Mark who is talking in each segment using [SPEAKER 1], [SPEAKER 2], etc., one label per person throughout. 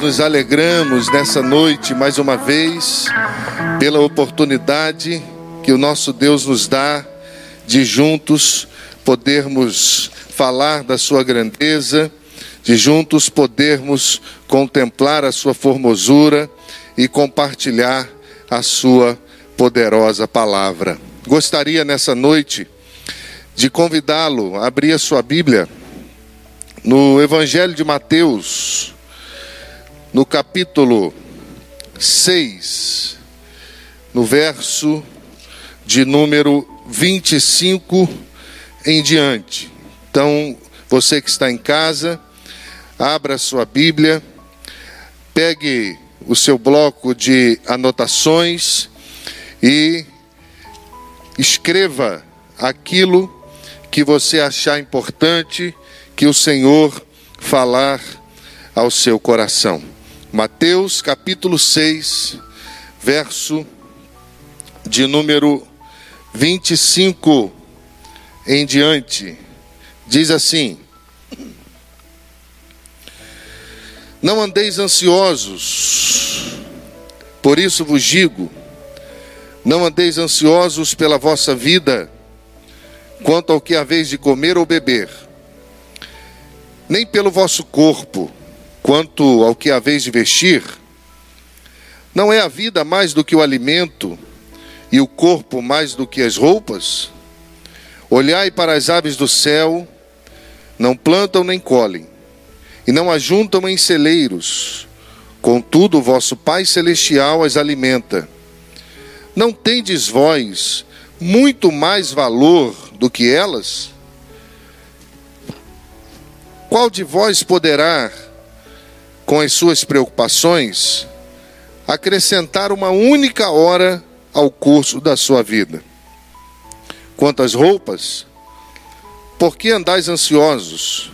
[SPEAKER 1] nos alegramos nessa noite mais uma vez pela oportunidade que o nosso Deus nos dá de juntos podermos falar da sua grandeza, de juntos podermos contemplar a sua formosura e compartilhar a sua poderosa palavra. Gostaria nessa noite de convidá-lo a abrir a sua Bíblia no Evangelho de Mateus, no capítulo 6, no verso de número 25 em diante. Então, você que está em casa, abra sua Bíblia, pegue o seu bloco de anotações e escreva aquilo que você achar importante que o Senhor falar ao seu coração. Mateus capítulo 6, verso de número 25 em diante, diz assim: Não andeis ansiosos, por isso vos digo, não andeis ansiosos pela vossa vida, quanto ao que haveis de comer ou beber, nem pelo vosso corpo, quanto ao que haveis de vestir. Não é a vida mais do que o alimento, e o corpo mais do que as roupas? Olhai para as aves do céu, não plantam nem colhem, e não ajuntam em celeiros, contudo o vosso Pai Celestial as alimenta. Não tendes vós muito mais valor do que elas? Qual de vós poderá, com as suas preocupações, acrescentar uma única hora ao curso da sua vida. Quanto às roupas, por que andais ansiosos?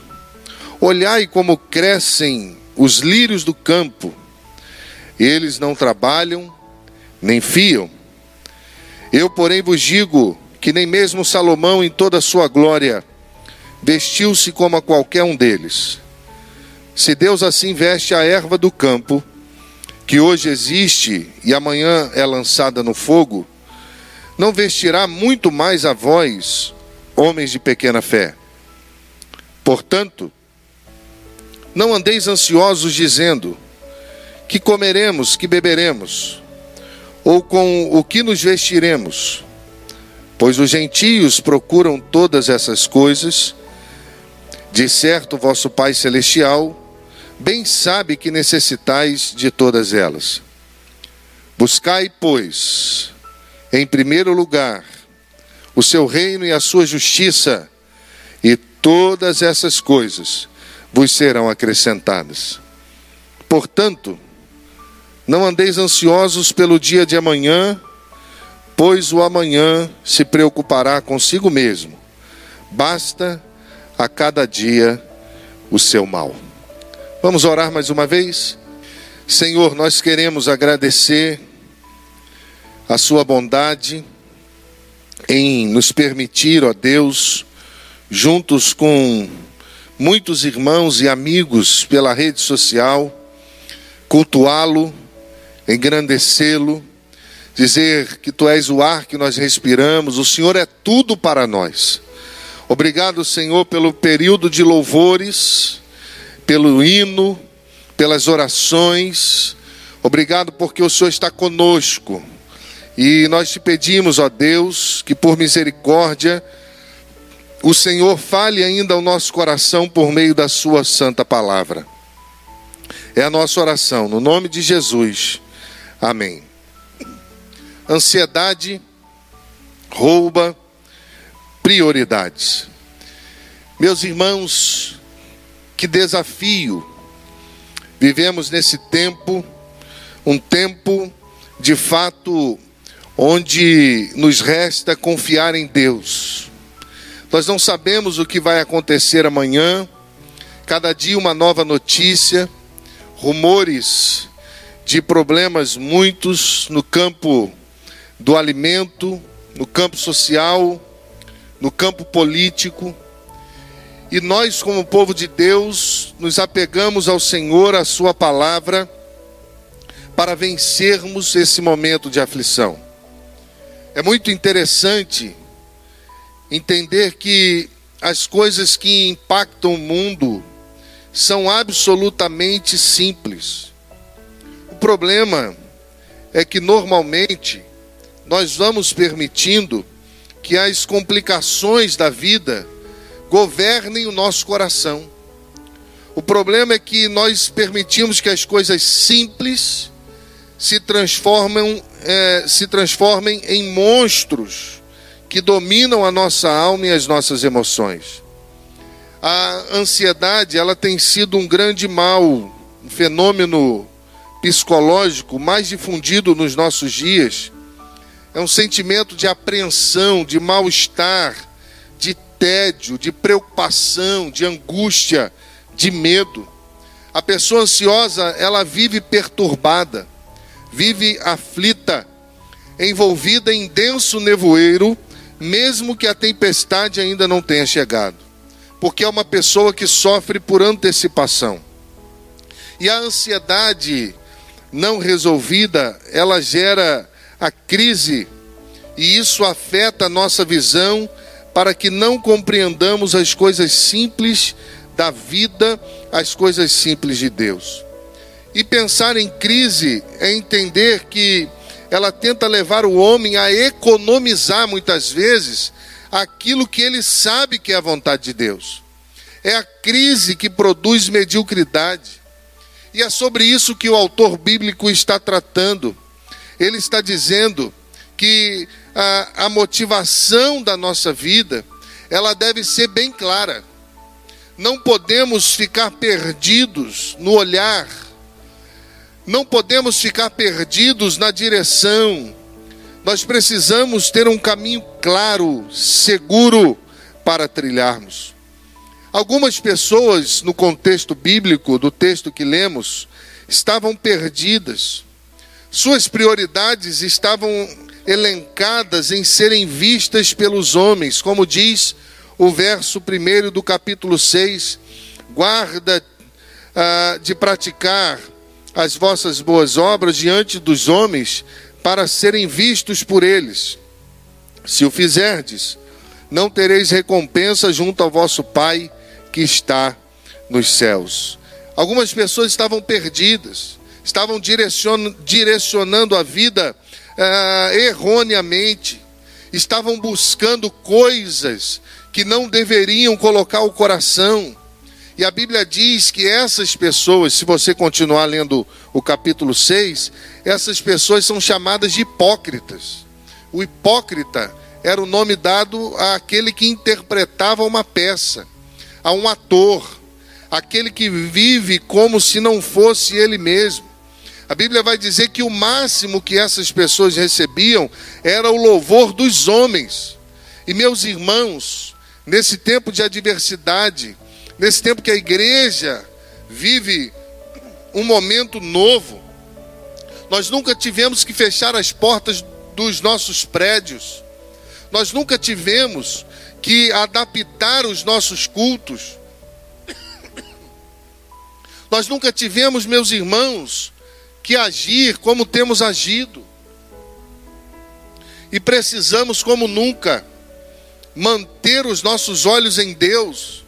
[SPEAKER 1] Olhai como crescem os lírios do campo. Eles não trabalham, nem fiam. Eu, porém, vos digo que nem mesmo Salomão, em toda a sua glória, vestiu-se como a qualquer um deles. Se Deus assim veste a erva do campo, que hoje existe e amanhã é lançada no fogo, não vestirá muito mais a vós, homens de pequena fé. Portanto, não andeis ansiosos dizendo: que comeremos, que beberemos, ou com o que nos vestiremos, pois os gentios procuram todas essas coisas, de certo vosso Pai Celestial bem sabe que necessitais de todas elas. Buscai, pois, em primeiro lugar, o seu reino e a sua justiça, e todas essas coisas vos serão acrescentadas. Portanto, não andeis ansiosos pelo dia de amanhã, pois o amanhã se preocupará consigo mesmo. Basta a cada dia o seu mal. Vamos orar mais uma vez? Senhor, nós queremos agradecer a Sua bondade em nos permitir, ó Deus, juntos com muitos irmãos e amigos pela rede social, cultuá-lo, engrandecê-lo, dizer que Tu és o ar que nós respiramos, o Senhor é tudo para nós. Obrigado, Senhor, pelo período de louvores pelo hino, pelas orações. Obrigado porque o Senhor está conosco. E nós te pedimos, ó Deus, que por misericórdia o Senhor fale ainda ao nosso coração por meio da sua santa palavra. É a nossa oração, no nome de Jesus. Amém. Ansiedade rouba prioridades. Meus irmãos, que desafio! Vivemos nesse tempo, um tempo de fato onde nos resta confiar em Deus. Nós não sabemos o que vai acontecer amanhã, cada dia uma nova notícia, rumores de problemas muitos no campo do alimento, no campo social, no campo político. E nós, como povo de Deus, nos apegamos ao Senhor, à Sua palavra, para vencermos esse momento de aflição. É muito interessante entender que as coisas que impactam o mundo são absolutamente simples. O problema é que normalmente nós vamos permitindo que as complicações da vida governem o nosso coração. O problema é que nós permitimos que as coisas simples se transformem, é, se transformem em monstros que dominam a nossa alma e as nossas emoções. A ansiedade, ela tem sido um grande mal, um fenômeno psicológico mais difundido nos nossos dias. É um sentimento de apreensão, de mal-estar, tédio, de preocupação, de angústia, de medo. A pessoa ansiosa, ela vive perturbada, vive aflita, envolvida em denso nevoeiro mesmo que a tempestade ainda não tenha chegado, porque é uma pessoa que sofre por antecipação. E a ansiedade não resolvida, ela gera a crise, e isso afeta a nossa visão para que não compreendamos as coisas simples da vida, as coisas simples de Deus. E pensar em crise é entender que ela tenta levar o homem a economizar muitas vezes aquilo que ele sabe que é a vontade de Deus. É a crise que produz mediocridade. E é sobre isso que o autor bíblico está tratando. Ele está dizendo que a, a motivação da nossa vida, ela deve ser bem clara. Não podemos ficar perdidos no olhar não podemos ficar perdidos na direção. Nós precisamos ter um caminho claro, seguro para trilharmos. Algumas pessoas, no contexto bíblico do texto que lemos, estavam perdidas. Suas prioridades estavam elencadas em serem vistas pelos homens, como diz o verso 1 do capítulo 6. Guarda ah, de praticar as vossas boas obras diante dos homens para serem vistos por eles. Se o fizerdes, não tereis recompensa junto ao vosso Pai que está nos céus. Algumas pessoas estavam perdidas, estavam direcionando a vida uh, erroneamente, estavam buscando coisas que não deveriam colocar o coração e a Bíblia diz que essas pessoas, se você continuar lendo o capítulo 6, essas pessoas são chamadas de hipócritas. O hipócrita era o nome dado àquele que interpretava uma peça, a um ator, aquele que vive como se não fosse ele mesmo. A Bíblia vai dizer que o máximo que essas pessoas recebiam era o louvor dos homens. E meus irmãos, nesse tempo de adversidade, nesse tempo que a igreja vive um momento novo, nós nunca tivemos que fechar as portas dos nossos prédios, nós nunca tivemos que adaptar os nossos cultos, nós nunca tivemos, meus irmãos, que agir como temos agido, e precisamos, como nunca, manter os nossos olhos em Deus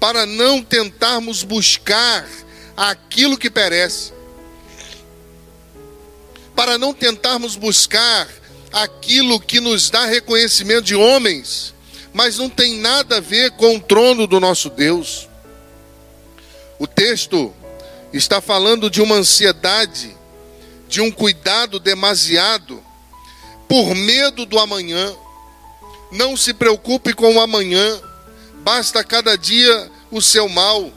[SPEAKER 1] para não tentarmos buscar aquilo que perece, para não tentarmos buscar aquilo que nos dá reconhecimento de homens, mas não tem nada a ver com o trono do nosso Deus. O texto está falando de uma ansiedade, de um cuidado demasiado, por medo do amanhã. Não se preocupe com o amanhã, basta cada dia o seu mal.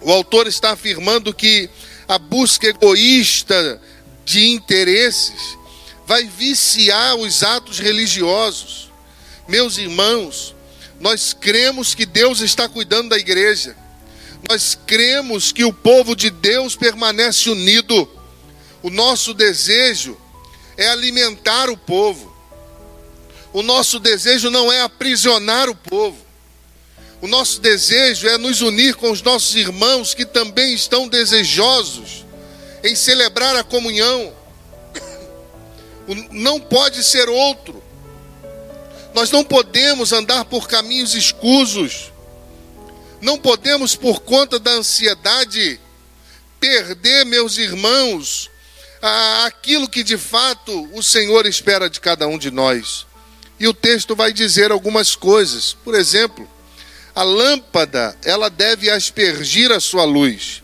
[SPEAKER 1] O autor está afirmando que a busca egoísta de interesses vai viciar os atos religiosos. Meus irmãos, nós cremos que Deus está cuidando da igreja. Nós cremos que o povo de Deus permanece unido. O nosso desejo é alimentar o povo. O nosso desejo não é aprisionar o povo. O nosso desejo é nos unir com os nossos irmãos que também estão desejosos em celebrar a comunhão. Não pode ser outro. Nós não podemos andar por caminhos escusos. Não podemos, por conta da ansiedade, perder, meus irmãos, aquilo que de fato o Senhor espera de cada um de nós. E o texto vai dizer algumas coisas. Por exemplo, a lâmpada, ela deve aspergir a sua luz,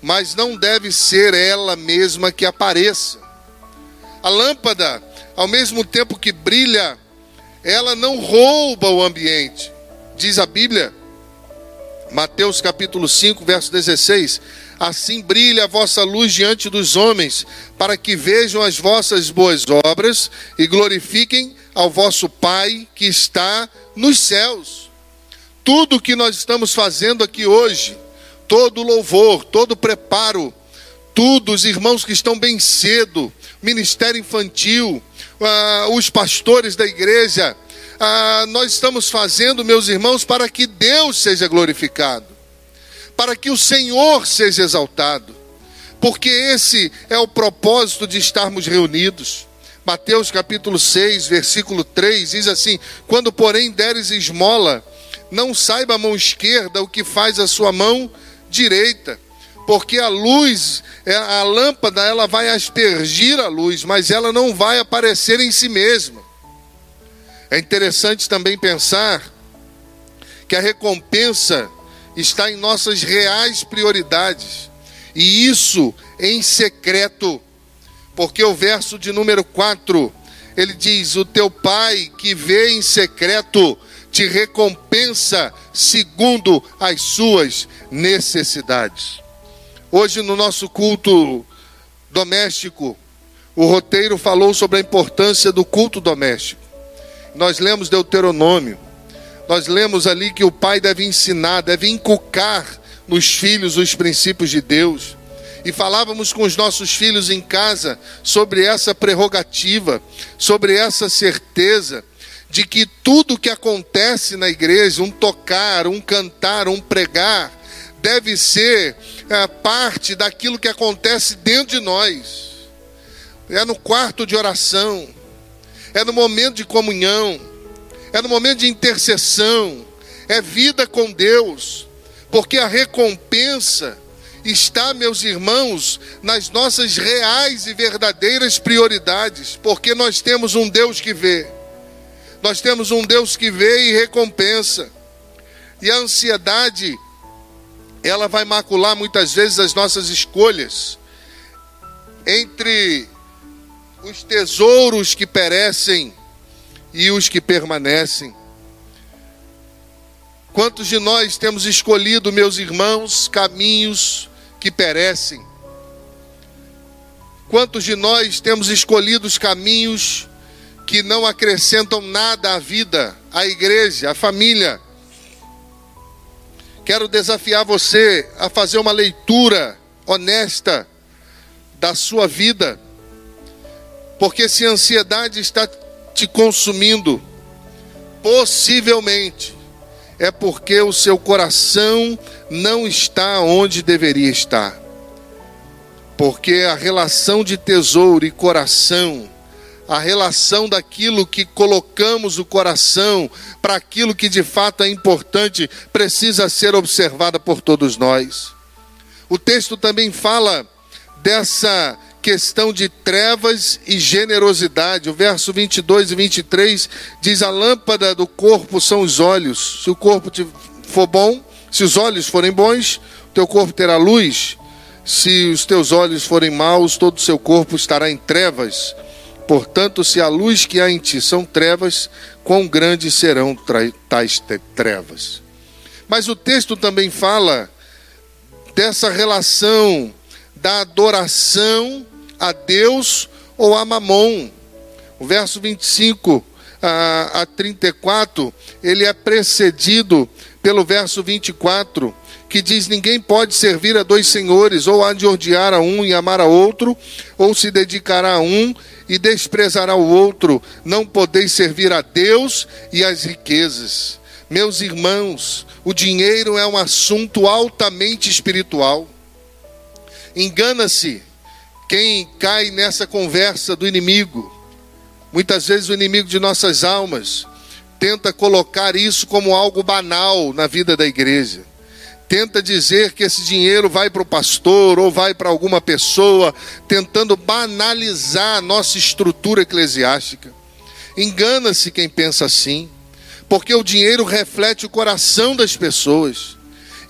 [SPEAKER 1] mas não deve ser ela mesma que apareça. A lâmpada, ao mesmo tempo que brilha, ela não rouba o ambiente. Diz a Bíblia, Mateus capítulo 5, verso 16: Assim brilha a vossa luz diante dos homens, para que vejam as vossas boas obras e glorifiquem ao vosso Pai que está nos céus. Tudo que nós estamos fazendo aqui hoje, todo louvor, todo preparo, tudo, os irmãos que estão bem cedo, ministério infantil, uh, os pastores da igreja, uh, nós estamos fazendo, meus irmãos, para que Deus seja glorificado, para que o Senhor seja exaltado, porque esse é o propósito de estarmos reunidos. Mateus capítulo 6, versículo 3 diz assim: Quando, porém, deres esmola, não saiba a mão esquerda o que faz a sua mão direita, porque a luz, é, a lâmpada, ela vai aspergir a luz, mas ela não vai aparecer em si mesma. É interessante também pensar que a recompensa está em nossas reais prioridades, e isso em secreto, porque o verso de número 4 ele diz: O teu pai que vê em secreto te recompensa segundo as suas necessidades. Hoje, no nosso culto doméstico, o roteiro falou sobre a importância do culto doméstico. Nós lemos Deuteronômio, nós lemos ali que o pai deve ensinar, deve inculcar nos filhos os princípios de Deus. E falávamos com os nossos filhos em casa sobre essa prerrogativa, sobre essa certeza de que tudo que acontece na igreja, um tocar, um cantar, um pregar, deve ser é, parte daquilo que acontece dentro de nós. É no quarto de oração, é no momento de comunhão, é no momento de intercessão, é vida com Deus, porque a recompensa está, meus irmãos, nas nossas reais e verdadeiras prioridades, porque nós temos um Deus que vê. Nós temos um Deus que vê e recompensa. E a ansiedade, ela vai macular muitas vezes as nossas escolhas entre os tesouros que perecem e os que permanecem. Quantos de nós temos escolhido, meus irmãos, caminhos que perecem? Quantos de nós temos escolhido os caminhos que não acrescentam nada à vida, à igreja, à família. Quero desafiar você a fazer uma leitura honesta da sua vida, porque se a ansiedade está te consumindo, possivelmente é porque o seu coração não está onde deveria estar. Porque a relação de tesouro e coração a relação daquilo que colocamos o coração para aquilo que de fato é importante precisa ser observada por todos nós. O texto também fala dessa questão de trevas e generosidade. O verso 22 e 23 diz: A lâmpada do corpo são os olhos. Se o corpo for bom, se os olhos forem bons, teu corpo terá luz. Se os teus olhos forem maus, todo o seu corpo estará em trevas. Portanto, se a luz que há em ti são trevas, quão grandes serão tais trevas. Mas o texto também fala dessa relação da adoração a Deus ou a Mamon. O verso 25 a, a 34, ele é precedido pelo verso 24, que diz: Ninguém pode servir a dois senhores, ou há de odiar a um e amar a outro, ou se dedicará a um e desprezará o outro, não podeis servir a Deus e as riquezas. Meus irmãos, o dinheiro é um assunto altamente espiritual. Engana-se quem cai nessa conversa do inimigo. Muitas vezes o inimigo de nossas almas tenta colocar isso como algo banal na vida da igreja. Tenta dizer que esse dinheiro vai para o pastor ou vai para alguma pessoa, tentando banalizar a nossa estrutura eclesiástica. Engana-se quem pensa assim porque o dinheiro reflete o coração das pessoas.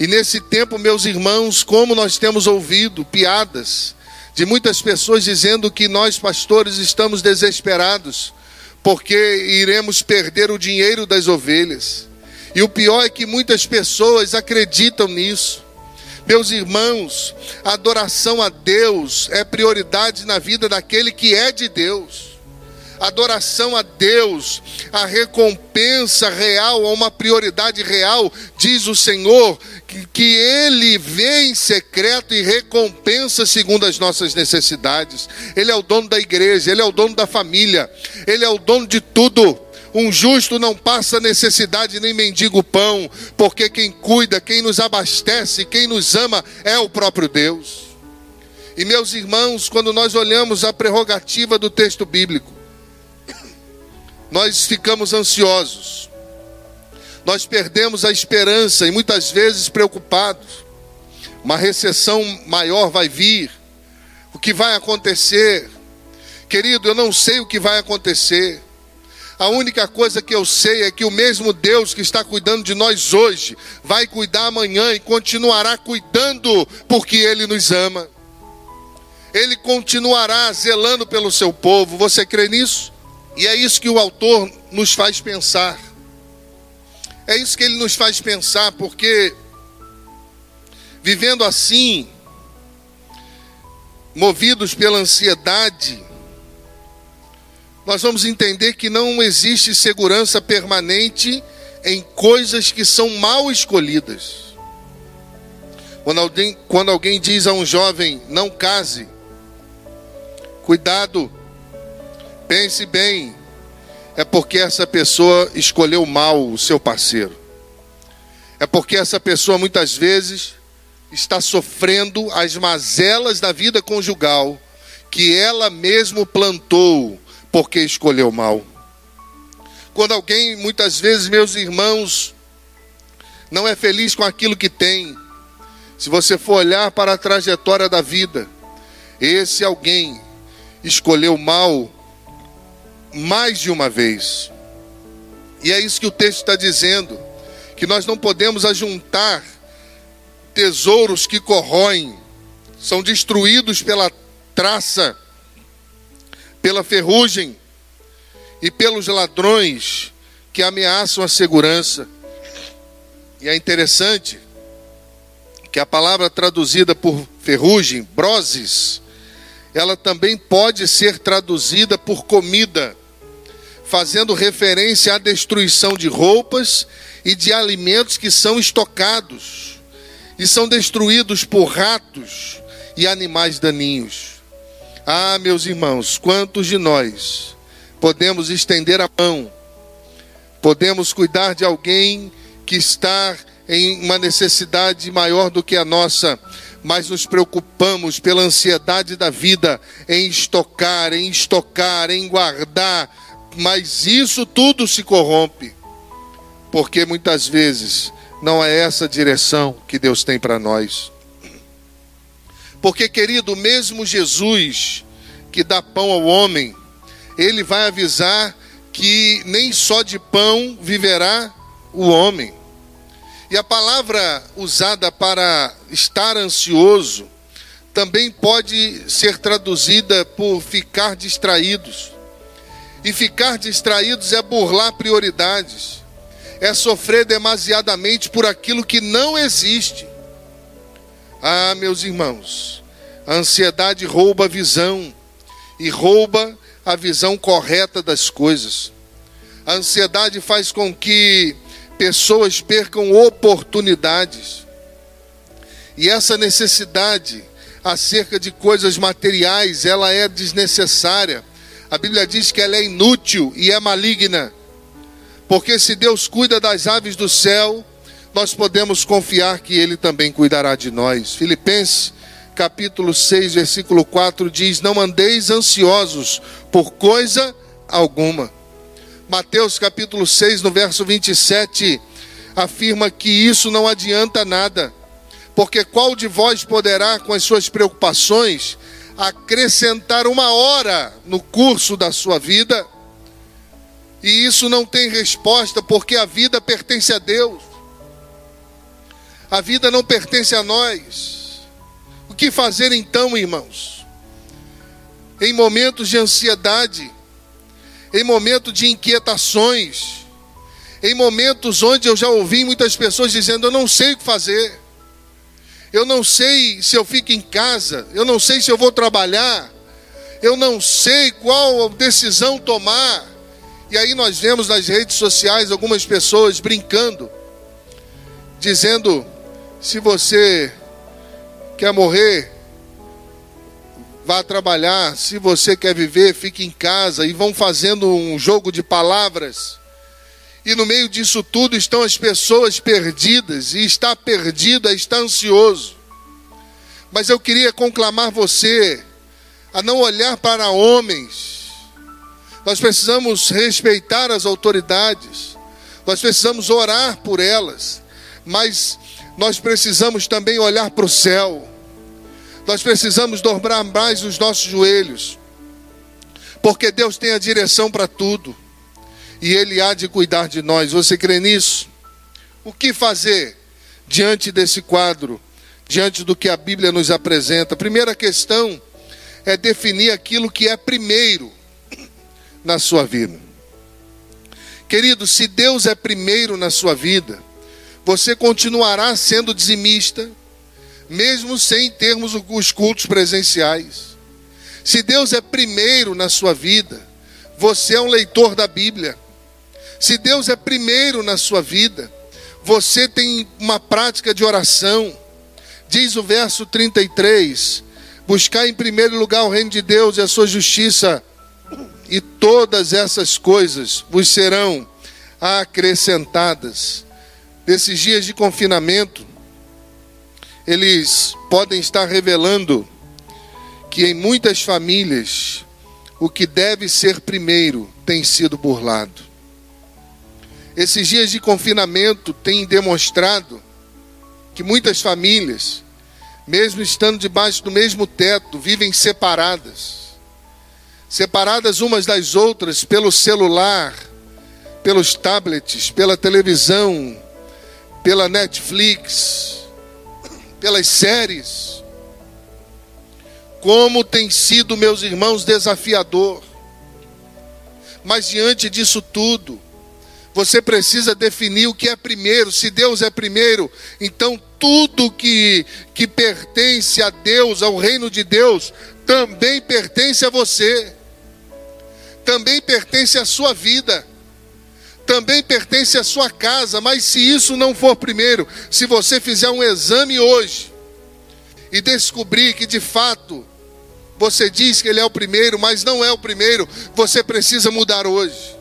[SPEAKER 1] E nesse tempo, meus irmãos, como nós temos ouvido piadas de muitas pessoas dizendo que nós, pastores, estamos desesperados, porque iremos perder o dinheiro das ovelhas. E o pior é que muitas pessoas acreditam nisso. Meus irmãos, a adoração a Deus é prioridade na vida daquele que é de Deus adoração a Deus, a recompensa real, a uma prioridade real, diz o Senhor, que, Ele vem em secreto e recompensa segundo as nossas necessidades. Ele é o dono da igreja, Ele é o dono da família, Ele é o dono de tudo. Um justo não passa necessidade nem mendigo pão, porque quem cuida, quem nos abastece, quem nos ama é o próprio Deus. E meus irmãos, quando nós olhamos a prerrogativa do texto bíblico, nós ficamos ansiosos, nós perdemos a esperança e muitas vezes preocupados. Uma recessão maior vai vir, o que vai acontecer? Querido, eu não sei o que vai acontecer. A única coisa que eu sei é que o mesmo Deus que está cuidando de nós hoje vai cuidar amanhã e continuará cuidando porque Ele nos ama. Ele continuará zelando pelo seu povo. Você crê nisso? E é isso que o autor nos faz pensar. É isso que ele nos faz pensar, porque vivendo assim, movidos pela ansiedade, nós vamos entender que não existe segurança permanente em coisas que são mal escolhidas. Quando alguém, quando alguém diz a um jovem, não case, cuidado Pense bem, é porque essa pessoa escolheu mal o seu parceiro. É porque essa pessoa muitas vezes está sofrendo as mazelas da vida conjugal que ela mesmo plantou porque escolheu mal. Quando alguém, muitas vezes, meus irmãos, não é feliz com aquilo que tem, se você for olhar para a trajetória da vida, esse alguém escolheu mal mais de uma vez. E é isso que o texto está dizendo: que nós não podemos ajuntar tesouros que corroem, são destruídos pela traça, pela ferrugem e pelos ladrões que ameaçam a segurança. E é interessante que a palavra traduzida por ferrugem, broses, ela também pode ser traduzida por comida fazendo referência à destruição de roupas e de alimentos que são estocados e são destruídos por ratos e animais daninhos. Ah, meus irmãos, quantos de nós podemos estender a mão, podemos cuidar de alguém que está em uma necessidade maior do que a nossa, mas nos preocupamos pela ansiedade da vida em estocar, em estocar, em guardar mas isso tudo se corrompe, porque muitas vezes não é essa direção que Deus tem para nós. Porque, querido, mesmo Jesus, que dá pão ao homem, ele vai avisar que nem só de pão viverá o homem. E a palavra usada para estar ansioso também pode ser traduzida por ficar distraídos. E ficar distraídos é burlar prioridades, é sofrer demasiadamente por aquilo que não existe. Ah, meus irmãos, a ansiedade rouba a visão e rouba a visão correta das coisas. A ansiedade faz com que pessoas percam oportunidades. E essa necessidade acerca de coisas materiais, ela é desnecessária a Bíblia diz que ela é inútil e é maligna. Porque se Deus cuida das aves do céu, nós podemos confiar que Ele também cuidará de nós. Filipenses capítulo 6, versículo 4 diz: Não andeis ansiosos por coisa alguma. Mateus capítulo 6, no verso 27, afirma que isso não adianta nada, porque qual de vós poderá, com as suas preocupações, acrescentar uma hora no curso da sua vida? E isso não tem resposta, porque a vida pertence a Deus. A vida não pertence a nós. O que fazer então, irmãos? Em momentos de ansiedade, em momentos de inquietações, em momentos onde eu já ouvi muitas pessoas dizendo: Eu não sei o que fazer, eu não sei se eu fico em casa, eu não sei se eu vou trabalhar, eu não sei qual decisão tomar. E aí nós vemos nas redes sociais algumas pessoas brincando, dizendo: se você quer morrer, vá trabalhar, se você quer viver, fique em casa, e vão fazendo um jogo de palavras. E no meio disso tudo estão as pessoas perdidas, e está perdida, está ansioso. Mas eu queria conclamar você a não olhar para homens, nós precisamos respeitar as autoridades, nós precisamos orar por elas, mas nós precisamos também olhar para o céu, nós precisamos dobrar mais os nossos joelhos, porque Deus tem a direção para tudo, e Ele há de cuidar de nós. Você crê nisso? O que fazer diante desse quadro, diante do que a Bíblia nos apresenta? Primeira questão é definir aquilo que é primeiro na sua vida. Querido, se Deus é primeiro na sua vida, você continuará sendo dizimista, mesmo sem termos os cultos presenciais. Se Deus é primeiro na sua vida, você é um leitor da Bíblia. Se Deus é primeiro na sua vida, você tem uma prática de oração. Diz o verso 33: Buscar em primeiro lugar o reino de Deus e a sua justiça, e todas essas coisas vos serão acrescentadas. Nesses dias de confinamento, eles podem estar revelando que em muitas famílias o que deve ser primeiro tem sido burlado. Esses dias de confinamento têm demonstrado que muitas famílias, mesmo estando debaixo do mesmo teto, vivem separadas separadas umas das outras pelo celular, pelos tablets, pela televisão, pela Netflix, pelas séries. Como tem sido, meus irmãos, desafiador. Mas diante disso tudo, você precisa definir o que é primeiro. Se Deus é primeiro, então tudo que, que pertence a Deus, ao reino de Deus, também pertence a você. Também pertence à sua vida, também pertence à sua casa, mas se isso não for primeiro, se você fizer um exame hoje e descobrir que de fato você diz que ele é o primeiro, mas não é o primeiro, você precisa mudar hoje,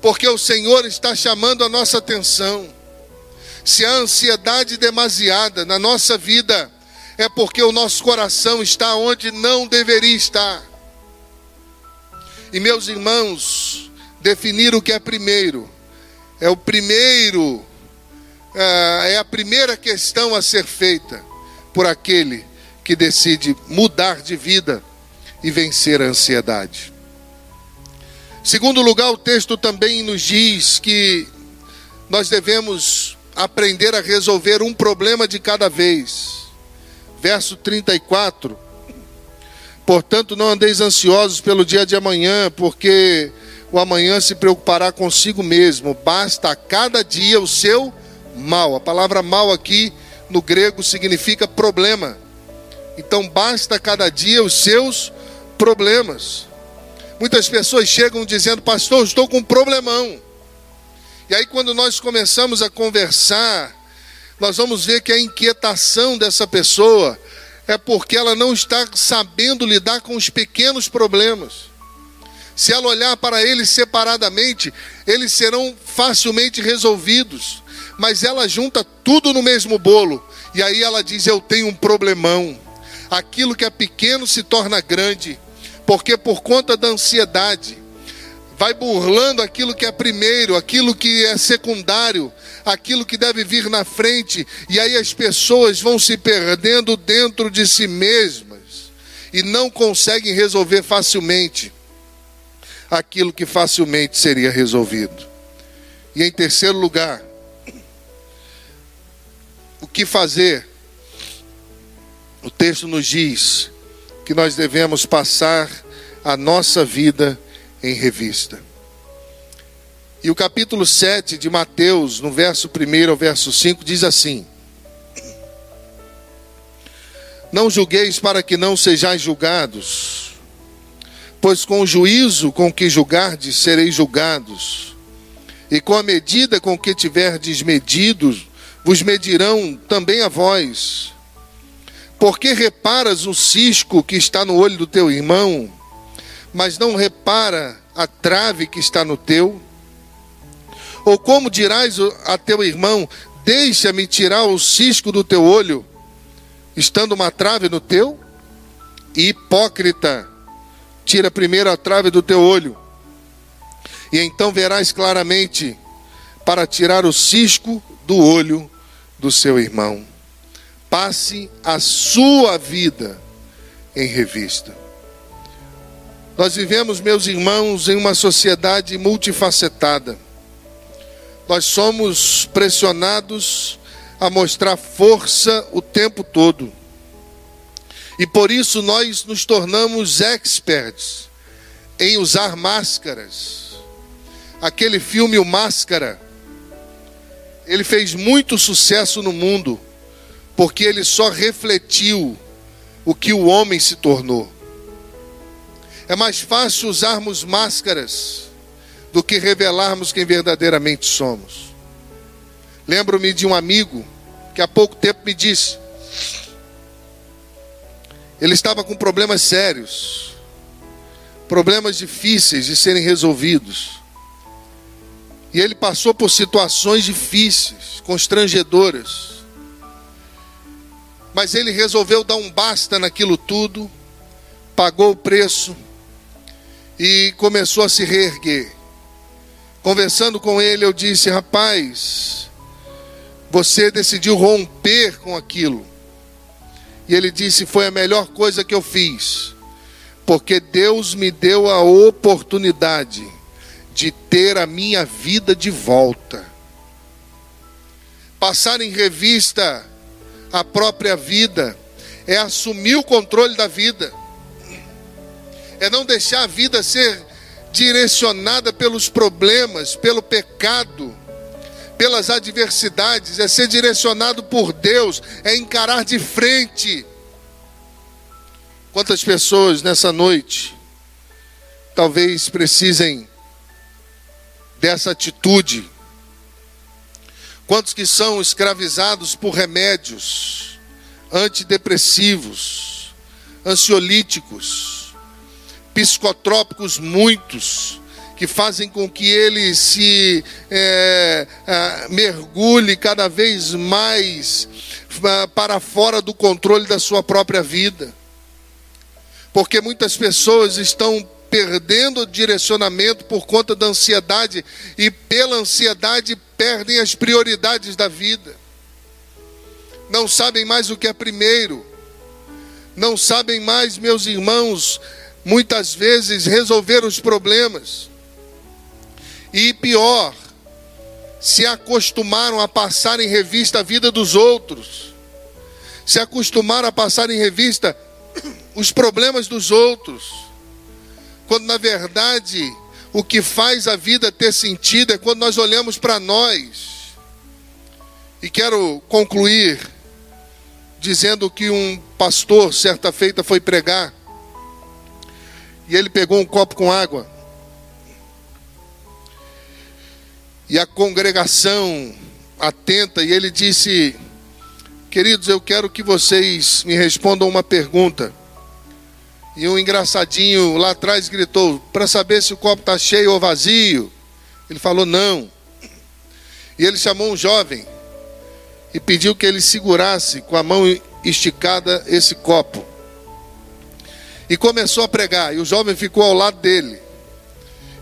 [SPEAKER 1] porque o Senhor está chamando a nossa atenção. Se a ansiedade demasiada na nossa vida, é porque o nosso coração está onde não deveria estar. E meus irmãos, definir o que é primeiro, é o primeiro, é, é a primeira questão a ser feita por aquele que decide mudar de vida e vencer a ansiedade. Segundo lugar, o texto também nos diz que nós devemos aprender a resolver um problema de cada vez. Verso 34 Portanto, não andeis ansiosos pelo dia de amanhã, porque o amanhã se preocupará consigo mesmo. Basta a cada dia o seu mal. A palavra mal aqui no grego significa problema. Então, basta a cada dia os seus problemas. Muitas pessoas chegam dizendo, pastor, estou com um problemão. E aí, quando nós começamos a conversar, nós vamos ver que a inquietação dessa pessoa é porque ela não está sabendo lidar com os pequenos problemas. Se ela olhar para eles separadamente, eles serão facilmente resolvidos. mas ela junta tudo no mesmo bolo. E aí ela diz: Eu tenho um problemão. Aquilo que é pequeno se torna grande, porque por conta da ansiedade, vai burlando aquilo que é primeiro, aquilo que é secundário, aquilo que deve vir na frente, e aí as pessoas vão se perdendo dentro de si mesmas e não conseguem resolver facilmente aquilo que facilmente seria resolvido. E em terceiro lugar, o que fazer? O texto nos diz que nós devemos passar a nossa vida em revista. E o capítulo 7 de Mateus, no verso 1 ao verso 5, diz assim: Não julgueis para que não sejais julgados, pois com o juízo com que julgardes sereis julgados, e com a medida com que tiverdes medidos, vos medirão também a vós. Porque reparas o cisco que está no olho do teu irmão, mas não repara a trave que está no teu? Ou como dirás a teu irmão: Deixa-me tirar o cisco do teu olho, estando uma trave no teu? Hipócrita, tira primeiro a trave do teu olho, e então verás claramente para tirar o cisco do olho do seu irmão. Passe a sua vida em revista. Nós vivemos, meus irmãos, em uma sociedade multifacetada. Nós somos pressionados a mostrar força o tempo todo. E por isso nós nos tornamos experts em usar máscaras. Aquele filme O Máscara, ele fez muito sucesso no mundo, porque ele só refletiu o que o homem se tornou. É mais fácil usarmos máscaras do que revelarmos quem verdadeiramente somos. Lembro-me de um amigo que há pouco tempo me disse: ele estava com problemas sérios, problemas difíceis de serem resolvidos. E ele passou por situações difíceis, constrangedoras. Mas ele resolveu dar um basta naquilo tudo, pagou o preço e começou a se reerguer. Conversando com ele, eu disse: Rapaz, você decidiu romper com aquilo. E ele disse: Foi a melhor coisa que eu fiz, porque Deus me deu a oportunidade de ter a minha vida de volta. Passar em revista a própria vida é assumir o controle da vida é não deixar a vida ser direcionada pelos problemas, pelo pecado, pelas adversidades, é ser direcionado por Deus, é encarar de frente. Quantas pessoas nessa noite talvez precisem dessa atitude? Quantos que são escravizados por remédios antidepressivos, ansiolíticos, psicotrópicos muitos, que fazem com que ele se é, é, mergulhe cada vez mais é, para fora do controle da sua própria vida. Porque muitas pessoas estão perdendo o direcionamento por conta da ansiedade e pela ansiedade perdem as prioridades da vida. Não sabem mais o que é primeiro. Não sabem mais, meus irmãos, muitas vezes resolver os problemas. E pior, se acostumaram a passar em revista a vida dos outros, se acostumaram a passar em revista os problemas dos outros, quando na verdade o que faz a vida ter sentido é quando nós olhamos para nós. E quero concluir dizendo que um pastor, certa feita, foi pregar e ele pegou um copo com água. E a congregação atenta, e ele disse: Queridos, eu quero que vocês me respondam uma pergunta. E um engraçadinho lá atrás gritou: Para saber se o copo está cheio ou vazio. Ele falou: Não. E ele chamou um jovem e pediu que ele segurasse com a mão esticada esse copo. E começou a pregar, e o jovem ficou ao lado dele.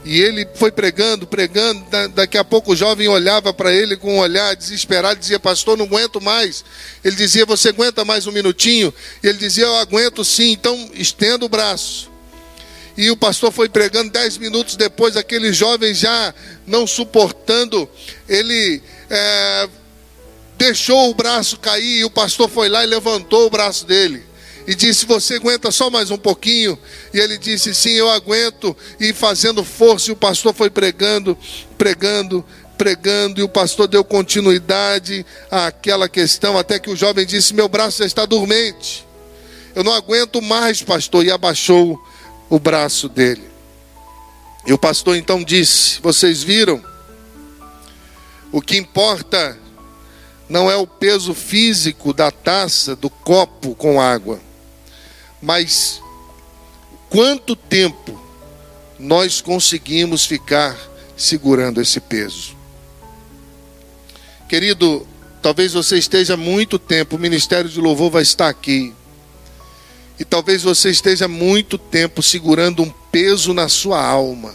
[SPEAKER 1] E ele foi pregando, pregando. Daqui a pouco o jovem olhava para ele com um olhar desesperado, dizia: Pastor, não aguento mais. Ele dizia: Você aguenta mais um minutinho? E ele dizia: Eu aguento sim, então estenda o braço. E o pastor foi pregando dez minutos depois, aquele jovem já não suportando, ele é, deixou o braço cair e o pastor foi lá e levantou o braço dele e disse: Você aguenta só mais um pouquinho? E ele disse: Sim, eu aguento. E fazendo força, e o pastor foi pregando, pregando, pregando, e o pastor deu continuidade àquela questão, até que o jovem disse: Meu braço já está dormente. Eu não aguento mais, pastor. E abaixou o braço dele. E o pastor então disse: Vocês viram? O que importa não é o peso físico da taça, do copo com água, mas quanto tempo nós conseguimos ficar segurando esse peso? Querido, talvez você esteja muito tempo, o ministério de louvor vai estar aqui. E talvez você esteja muito tempo segurando um peso na sua alma.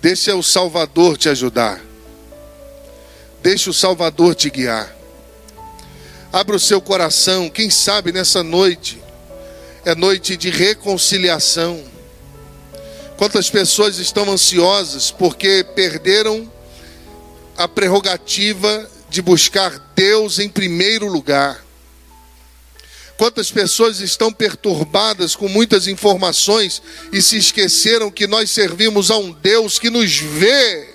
[SPEAKER 1] Deixa o Salvador te ajudar. Deixa o Salvador te guiar. Abra o seu coração, quem sabe nessa noite é noite de reconciliação. Quantas pessoas estão ansiosas porque perderam a prerrogativa de buscar Deus em primeiro lugar. Quantas pessoas estão perturbadas com muitas informações e se esqueceram que nós servimos a um Deus que nos vê.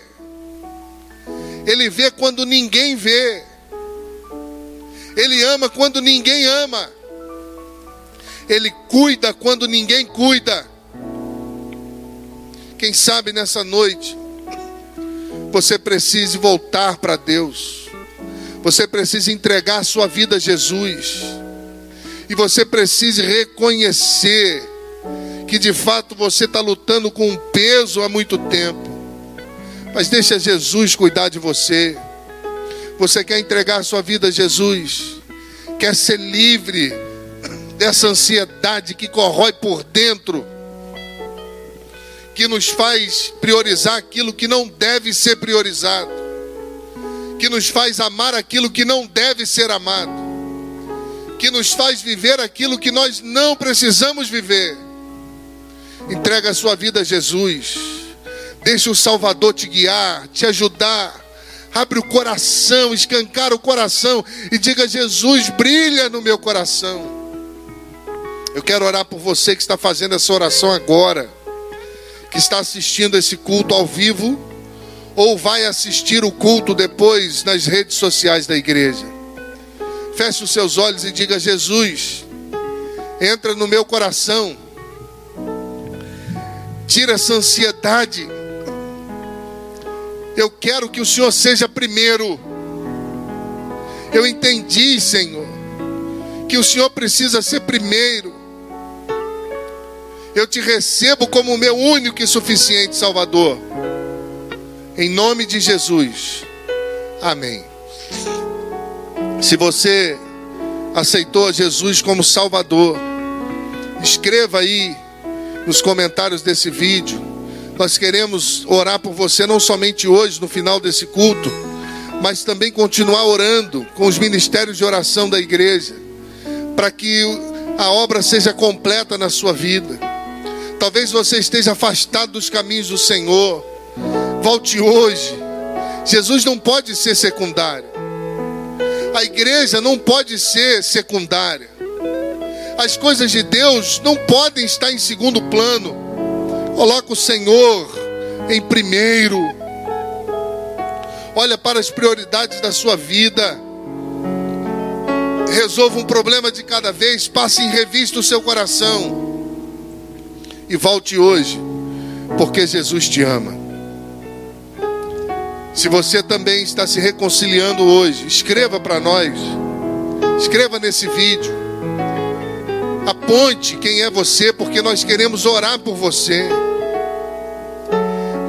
[SPEAKER 1] Ele vê quando ninguém vê. Ele ama quando ninguém ama. Ele cuida quando ninguém cuida. Quem sabe nessa noite você precise voltar para Deus. Você precisa entregar sua vida a Jesus. E você precisa reconhecer que de fato você está lutando com um peso há muito tempo. Mas deixa Jesus cuidar de você. Você quer entregar sua vida a Jesus, quer ser livre dessa ansiedade que corrói por dentro, que nos faz priorizar aquilo que não deve ser priorizado, que nos faz amar aquilo que não deve ser amado, que nos faz viver aquilo que nós não precisamos viver. Entrega a sua vida a Jesus, deixa o Salvador te guiar, te ajudar Abre o coração, escancar o coração e diga: Jesus, brilha no meu coração. Eu quero orar por você que está fazendo essa oração agora, que está assistindo esse culto ao vivo, ou vai assistir o culto depois nas redes sociais da igreja. Feche os seus olhos e diga: Jesus, entra no meu coração, tira essa ansiedade eu quero que o Senhor seja primeiro. Eu entendi, Senhor, que o Senhor precisa ser primeiro. Eu te recebo como meu único e suficiente Salvador. Em nome de Jesus. Amém. Se você aceitou Jesus como Salvador, escreva aí nos comentários desse vídeo nós queremos orar por você não somente hoje, no final desse culto, mas também continuar orando com os ministérios de oração da igreja, para que a obra seja completa na sua vida. Talvez você esteja afastado dos caminhos do Senhor. Volte hoje. Jesus não pode ser secundário. A igreja não pode ser secundária. As coisas de Deus não podem estar em segundo plano. Coloca o Senhor em primeiro. Olha para as prioridades da sua vida. Resolva um problema de cada vez. Passe em revista o seu coração. E volte hoje, porque Jesus te ama. Se você também está se reconciliando hoje, escreva para nós. Escreva nesse vídeo. Aponte quem é você, porque nós queremos orar por você.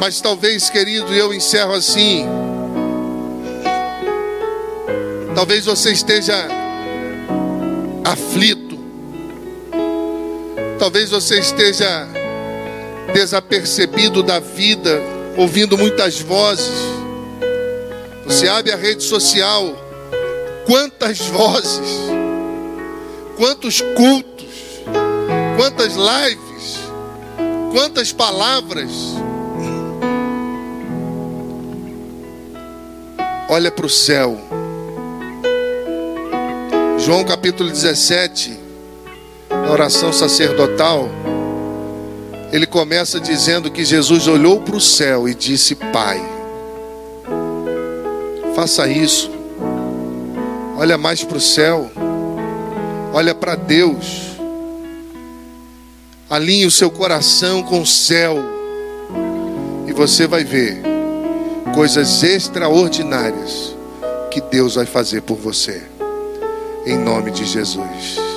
[SPEAKER 1] Mas talvez, querido, eu encerro assim. Talvez você esteja aflito. Talvez você esteja desapercebido da vida, ouvindo muitas vozes. Você abre a rede social, quantas vozes, quantos cultos, quantas lives, quantas palavras. Olha para o céu. João capítulo 17, na oração sacerdotal, ele começa dizendo que Jesus olhou para o céu e disse: Pai, faça isso. Olha mais para o céu, olha para Deus, alinhe o seu coração com o céu, e você vai ver coisas extraordinárias que Deus vai fazer por você em nome de Jesus.